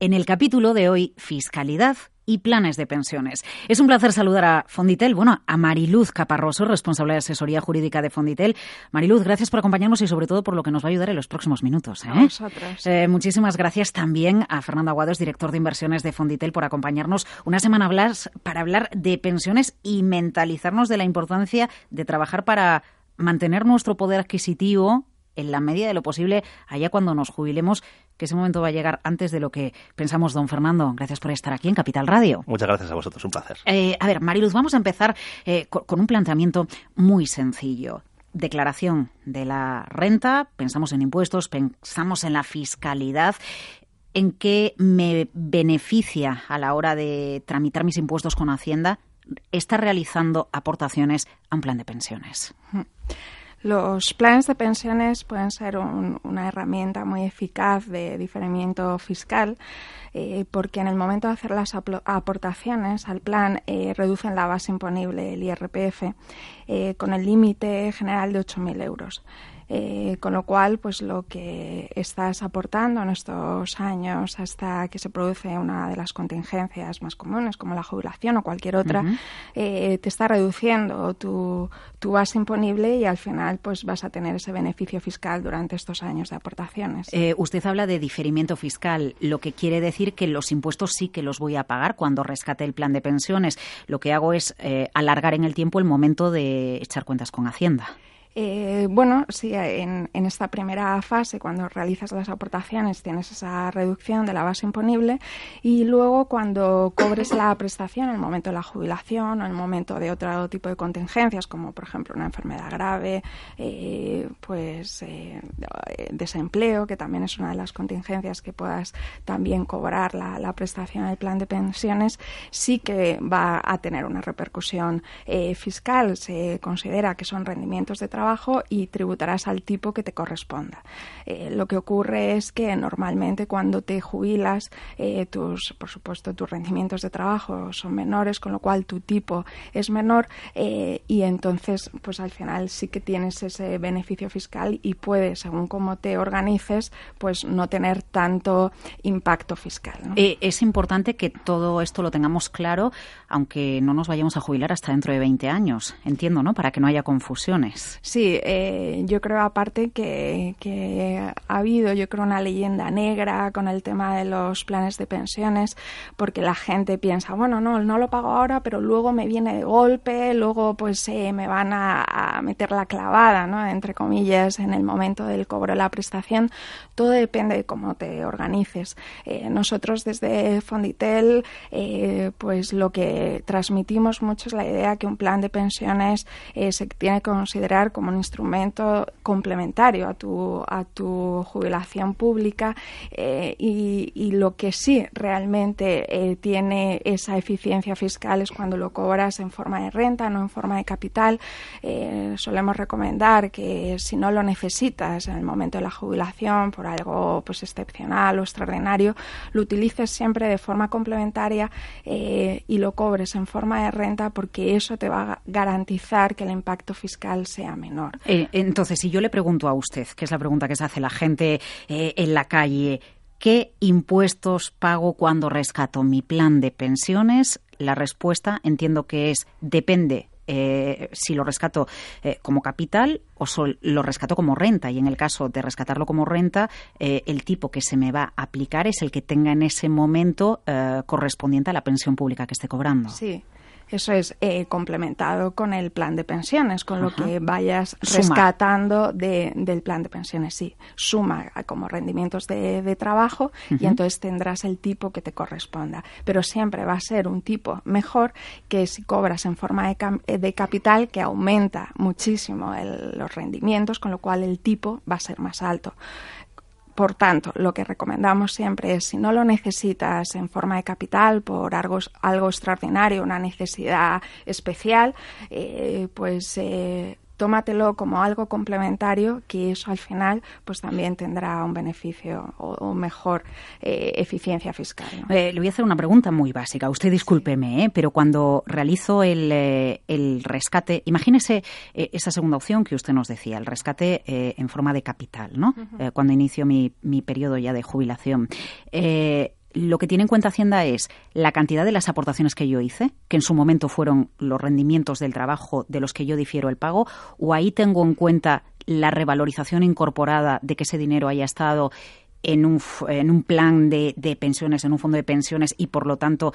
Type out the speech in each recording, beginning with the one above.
En el capítulo de hoy, fiscalidad y planes de pensiones. Es un placer saludar a Fonditel, bueno, a Mariluz Caparroso, responsable de asesoría jurídica de Fonditel. Mariluz, gracias por acompañarnos y sobre todo por lo que nos va a ayudar en los próximos minutos. ¿eh? Eh, muchísimas gracias también a Fernando Aguados, director de inversiones de Fonditel, por acompañarnos una semana para hablar de pensiones y mentalizarnos de la importancia de trabajar para mantener nuestro poder adquisitivo en la medida de lo posible allá cuando nos jubilemos, que ese momento va a llegar antes de lo que pensamos, don Fernando. Gracias por estar aquí en Capital Radio. Muchas gracias a vosotros, un placer. Eh, a ver, Mariluz, vamos a empezar eh, con, un planteamiento muy sencillo declaración de la renta, pensamos en impuestos, pensamos en la fiscalidad. ¿En qué me beneficia a la hora de tramitar mis impuestos con Hacienda estar realizando aportaciones a un plan de pensiones? Los planes de pensiones pueden ser una herramienta muy eficaz de diferimiento fiscal eh, porque en el momento de hacer las aportaciones al plan eh, reducen la base imponible, el IRPF, eh, con el límite general de 8.000 euros. Eh, con lo cual, pues lo que estás aportando en estos años hasta que se produce una de las contingencias más comunes, como la jubilación o cualquier otra, eh, te está reduciendo tu, tu, base imponible y al final, pues vas a tener ese beneficio fiscal durante estos años de aportaciones. Eh, usted habla de diferimiento fiscal, lo que quiere decir que los impuestos sí que los voy a pagar cuando rescate el plan de pensiones. Lo que hago es alargar en el tiempo el momento de echar cuentas con Hacienda. Eh, bueno, sí, en, esta primera fase, cuando realizas las aportaciones, tienes esa reducción de la base imponible y luego cuando cobres la prestación, en el momento de la jubilación o en el momento de otro tipo de contingencias, como por ejemplo una enfermedad grave, eh, pues eh, desempleo, que también es una de las contingencias que puedas también cobrar la, prestación del plan de pensiones, sí que va a tener una repercusión fiscal. Se considera que son rendimientos de trabajo y tributarás al tipo que te corresponda. Eh, lo que ocurre es que normalmente cuando te jubilas, eh, tus, por supuesto, tus rendimientos de trabajo son menores, con lo cual tu tipo es menor eh, y entonces, pues al final sí que tienes ese beneficio fiscal y puedes, según cómo te organices, pues no tener tanto impacto fiscal. es importante que todo esto lo tengamos claro, aunque no nos vayamos a jubilar hasta dentro de 20 años, entiendo, ¿no? Para que no haya confusiones. Sí, eh, yo creo aparte que, ha habido, yo creo, una leyenda negra con el tema de los planes de pensiones, porque la gente piensa, bueno, no, no lo pago ahora, pero luego me viene de golpe, luego pues eh, me van a, meter la clavada, ¿no? Entre comillas, en el momento del cobro de la prestación. Todo depende de cómo te organices. Eh, nosotros desde Fonditel, pues lo que transmitimos mucho es la idea que un plan de pensiones se tiene que considerar como un instrumento complementario a tu, a tu jubilación pública eh, y, lo que sí realmente eh, tiene esa eficiencia fiscal es cuando lo cobras en forma de renta, no en forma de capital. Eh, solemos recomendar que si no lo necesitas en el momento de la jubilación por algo pues excepcional o extraordinario, lo utilices siempre de forma complementaria y lo cobres en forma de renta porque eso te va a garantizar que el impacto fiscal sea menor. Eh, entonces, si yo le pregunto a usted, que es la pregunta que se hace la gente eh, en la calle, ¿qué impuestos pago cuando rescato mi plan de pensiones? La respuesta entiendo que es depende eh, si lo rescato como capital o lo rescato como renta. Y en el caso de rescatarlo como renta, el tipo que se me va a aplicar es el que tenga en ese momento correspondiente a la pensión pública que esté cobrando. Sí. Eso es eh, complementado con el plan de pensiones, con lo que vayas rescatando del plan de pensiones. Sí, suma como rendimientos de, trabajo y entonces tendrás el tipo que te corresponda. Pero siempre va a ser un tipo mejor que si cobras en forma de, de capital que aumenta muchísimo los rendimientos, con lo cual el tipo va a ser más alto por tanto, lo que recomendamos siempre es, si no lo necesitas en forma de capital por algo, algo extraordinario, una necesidad especial, eh, pues eh, tómatelo como algo complementario que eso al final pues también tendrá un beneficio o, mejor eh, eficiencia fiscal. Eh, le voy a hacer una pregunta muy básica. Usted discúlpeme, ¿eh? pero cuando realizo el, el rescate, imagínese esa segunda opción que usted nos decía, el rescate en forma de capital, ¿no? cuando inicio mi, mi periodo ya de jubilación lo que tiene en cuenta Hacienda es la cantidad de las aportaciones que yo hice, que en su momento fueron los rendimientos del trabajo de los que yo difiero el pago, o ahí tengo en cuenta la revalorización incorporada de que ese dinero haya estado en un, en un plan de, de, pensiones, en un fondo de pensiones y por lo tanto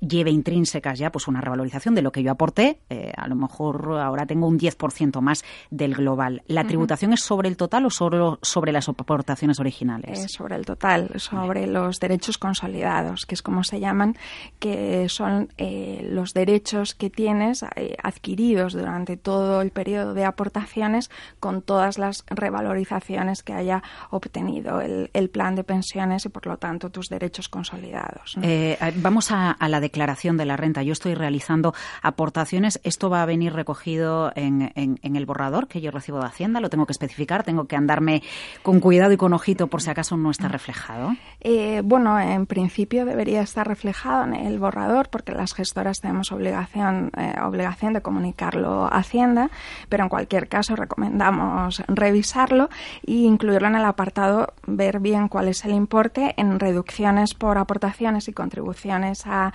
lleve intrínsecas ya pues una revalorización de lo que yo aporté, eh, a lo mejor ahora tengo un 10% más del global. ¿La tributación es sobre el total o solo sobre las aportaciones originales? Es sobre el total, sobre los derechos consolidados, que es como se llaman, que son eh, los derechos que tienes adquiridos durante todo el periodo de aportaciones con todas las revalorizaciones que haya obtenido el el plan de pensiones y, por lo tanto, tus derechos consolidados. Eh, vamos a, la declaración de la renta. Yo estoy realizando aportaciones. Esto va a venir recogido en, el borrador que yo recibo de Hacienda. Lo tengo que especificar. Tengo que andarme con cuidado y con ojito por si acaso no está reflejado. Eh, bueno, en principio debería estar reflejado en el borrador porque las gestoras tenemos obligación, eh, obligación de comunicarlo a Hacienda, pero en cualquier caso recomendamos revisarlo e incluirlo en el apartado ver bien cuál es el importe en reducciones por aportaciones y contribuciones a,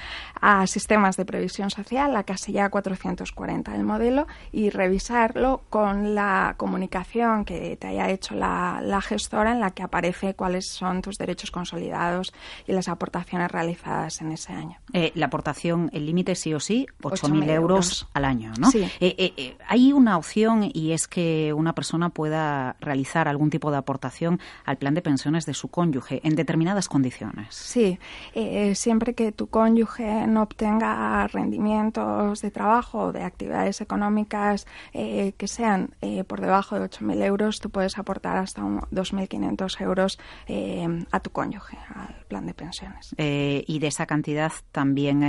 sistemas de previsión social, la casilla 440 del modelo, y revisarlo con la comunicación que te haya hecho la, gestora en la que aparece cuáles son tus derechos consolidados y las aportaciones realizadas en ese año. Eh, la aportación, el límite sí o sí, 8.000 euros, al año, ¿no? Eh, eh, hay una opción y es que una persona pueda realizar algún tipo de aportación al plan de pensiones de su cónyuge en determinadas condiciones. Sí, eh, siempre que tu cónyuge no obtenga rendimientos de trabajo o de actividades económicas eh, que sean eh, por debajo de 8.000 euros, tú puedes aportar hasta 2.500 euros a tu cónyuge, al plan de pensiones. y de esa cantidad también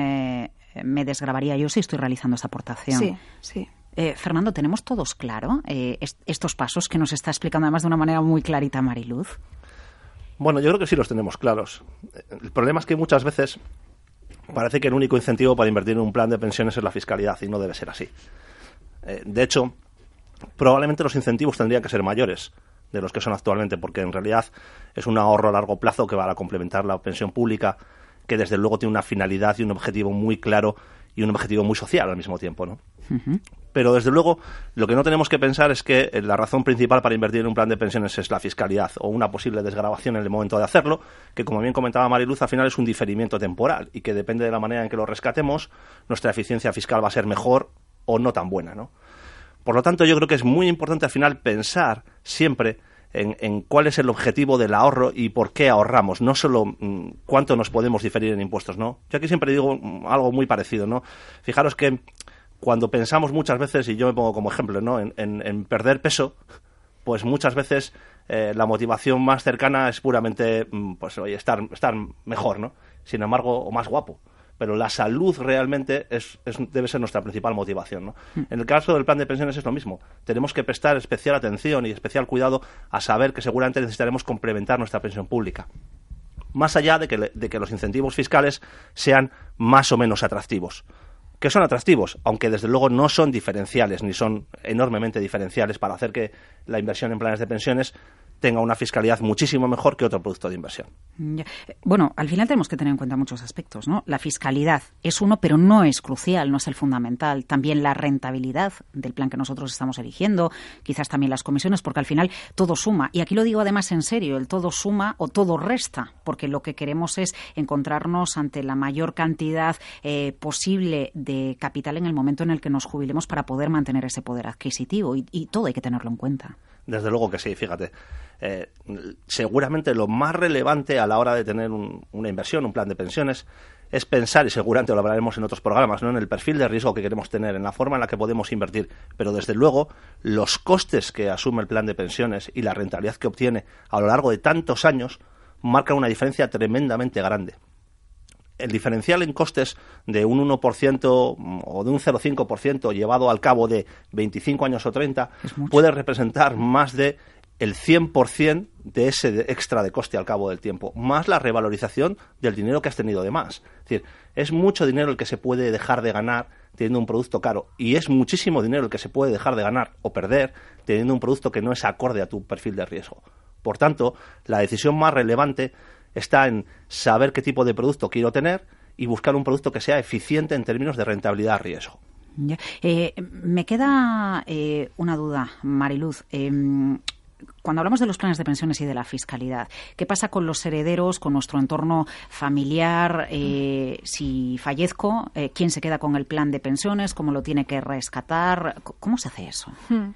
me desgrabaría yo si estoy realizando esa aportación. Sí, sí. Fernando, ¿tenemos todos claro estos pasos que nos está explicando además de una manera muy clarita Mariluz? Bueno, yo creo que sí los tenemos claros. El problema es que muchas veces parece que el único incentivo para invertir en un plan de pensiones es la fiscalidad y no debe ser así. Eh, de hecho, probablemente los incentivos tendrían que ser mayores de los que son actualmente, porque en realidad es un ahorro a largo plazo que va a complementar la pensión pública, que desde luego tiene una finalidad y un objetivo muy claro y un objetivo muy social al mismo tiempo, ¿no? Pero desde luego lo que no tenemos que pensar es que eh, la razón principal para invertir en un plan de pensiones es la fiscalidad o una posible desgrabación en el momento de hacerlo, que como bien comentaba Mariluz, al final es un diferimiento temporal y que depende de la manera en que lo rescatemos, nuestra eficiencia fiscal va a ser mejor o no tan buena, ¿no? Por lo tanto, yo creo que es muy importante al final pensar siempre en, cuál es el objetivo del ahorro y por qué ahorramos, no solo mm, cuánto nos podemos diferir en impuestos, ¿no? Yo aquí siempre digo mm, algo muy parecido, ¿no? Fijaros que cuando pensamos muchas veces, y yo me pongo como ejemplo, ¿no? en, perder peso, pues muchas veces eh, la motivación más cercana es puramente, mm, pues, oye, estar, estar mejor, ¿no? Sin embargo, o más guapo. Pero la salud realmente es, debe ser nuestra principal motivación, ¿no? Mm. En el caso del plan de pensiones es lo mismo. Tenemos que prestar especial atención y especial cuidado a saber que seguramente necesitaremos complementar nuestra pensión pública más allá de que, de que los incentivos fiscales sean más o menos atractivos que son atractivos, aunque desde luego no son diferenciales, ni son enormemente diferenciales para hacer que la inversión en planes de pensiones tenga una fiscalidad muchísimo mejor que otro producto de inversión. Bueno, al final tenemos que tener en cuenta muchos aspectos, ¿no? La fiscalidad es uno, pero no es crucial, no es el fundamental. También la rentabilidad del plan que nosotros estamos eligiendo, quizás también las comisiones, porque al final todo suma. Y aquí lo digo además en serio, el todo suma o todo resta, porque lo que queremos es encontrarnos ante la mayor cantidad eh, posible de capital en el momento en el que nos jubilemos para poder mantener ese poder adquisitivo y todo hay que tenerlo en cuenta. Desde luego que sí, fíjate. Eh, seguramente lo más relevante a la hora de tener una inversión, un plan de pensiones, es pensar, y seguramente lo hablaremos en otros programas, ¿no? en el perfil de riesgo que queremos tener, en la forma en la que podemos invertir, pero desde luego los costes que asume el plan de pensiones y la rentabilidad que obtiene a lo largo de tantos años marcan una diferencia tremendamente grande. El diferencial en costes de un 1% o de un 0,5% llevado al cabo de 25 años o 30 puede representar más de el 100% de ese extra de coste al cabo del tiempo, más la revalorización del dinero que has tenido de más. Es decir, es mucho dinero el que se puede dejar de ganar teniendo un producto caro y es muchísimo dinero el que se puede dejar de ganar o perder teniendo un producto que no es acorde a tu perfil de riesgo. Por tanto, la decisión más relevante está en saber qué tipo de producto quiero tener y buscar un producto que sea eficiente en términos de rentabilidad-riesgo. Eh, me queda eh, una duda, Mariluz. Em, cuando hablamos de los planes de pensiones y de la fiscalidad, ¿qué pasa con los herederos, con nuestro entorno familiar? Eh, si fallezco, eh, ¿quién se queda con el plan de pensiones? ¿Cómo lo tiene que rescatar? ¿Cómo se hace eso? Hmm.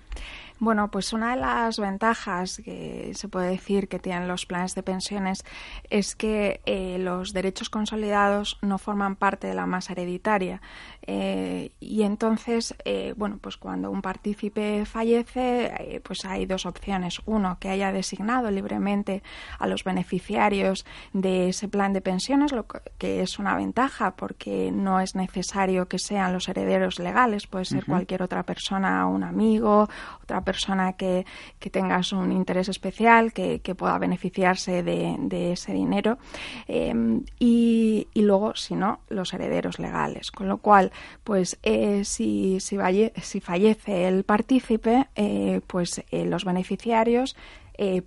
Bueno, pues una de las ventajas que se puede decir que tienen los planes de pensiones es que eh, los derechos consolidados no forman parte de la masa hereditaria. Eh, y entonces, eh, bueno, pues cuando un partícipe fallece, pues hay dos opciones. Uno, que haya designado libremente a los beneficiarios de ese plan de pensiones, lo que es una ventaja porque no es necesario que sean los herederos legales, puede ser cualquier otra persona, un amigo, otra persona que, que tengas un interés especial, que, pueda beneficiarse de, ese dinero. Em, y, luego, si no, los herederos legales. Con lo cual, pues eh, si, si, si, fallece el partícipe, eh, pues eh, los beneficiarios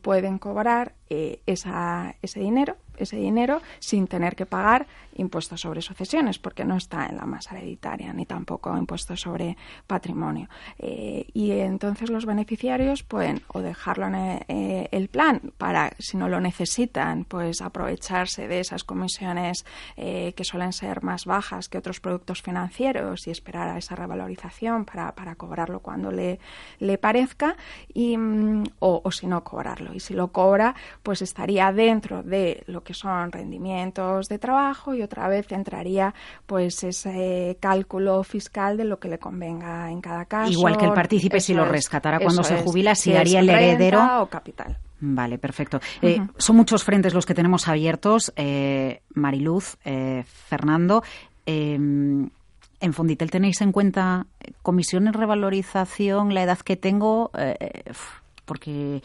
pueden cobrar esa, ese dinero ese dinero sin tener que pagar impuestos sobre sucesiones, porque no está en la masa hereditaria, ni tampoco impuestos sobre patrimonio. Eh, y entonces los beneficiarios pueden o dejarlo en eh, el, plan para, si no lo necesitan, pues aprovecharse de esas comisiones eh, que suelen ser más bajas que otros productos financieros y esperar a esa revalorización para, para cobrarlo cuando le, le parezca, y, mm, o, o si no cobrarlo. Y si lo cobra, pues estaría dentro de lo que son rendimientos de trabajo y otra vez entraría pues ese cálculo fiscal de lo que le convenga en cada caso. Igual que el partícipe si lo rescatara cuando se jubila, si, haría el heredero o capital. Vale, perfecto. Eh, son muchos frentes los que tenemos abiertos, eh, Mariluz, eh, Fernando. en Fonditel tenéis en cuenta comisión en revalorización, la edad que tengo, porque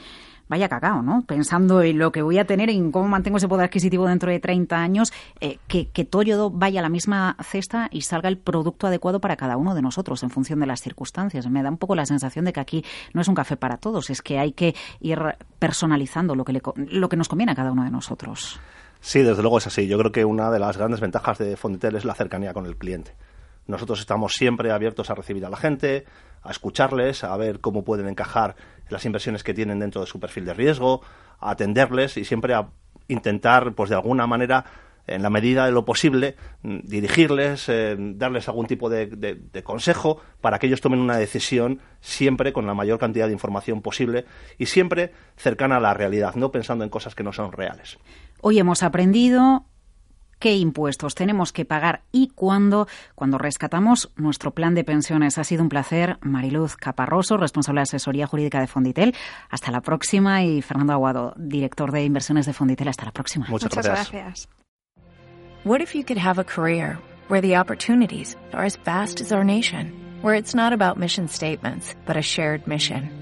vaya cacao, ¿no? Pensando en lo que voy a tener, en cómo mantengo ese poder adquisitivo dentro de 30 años, eh, que, que todo vaya a la misma cesta y salga el producto adecuado para cada uno de nosotros en función de las circunstancias. Me da un poco la sensación de que aquí no es un café para todos, es que hay que ir personalizando lo que, lo que nos conviene a cada uno de nosotros. Sí, desde luego es así. Yo creo que una de las grandes ventajas de Fonditel es la cercanía con el cliente. Nosotros estamos siempre abiertos a recibir a la gente, a escucharles, a ver cómo pueden encajar las inversiones que tienen dentro de su perfil de riesgo, a atenderles y siempre a intentar, pues de alguna manera, en la medida de lo posible, mm, dirigirles, eh, darles algún tipo de, de, consejo para que ellos tomen una decisión siempre con la mayor cantidad de información posible y siempre cercana a la realidad, no pensando en cosas que no son reales. Hoy hemos aprendido qué impuestos tenemos que pagar y cuándo cuando rescatamos nuestro plan de pensiones. Ha sido un placer. Mariluz Caparroso, responsable de asesoría jurídica de Fonditel. Hasta la próxima. Y Fernando Aguado, director de inversiones de Fonditel. Hasta la próxima. Muchas, gracias. gracias. What if you could have a career where the opportunities are as vast as our nation, where it's not about mission statements, but a shared mission?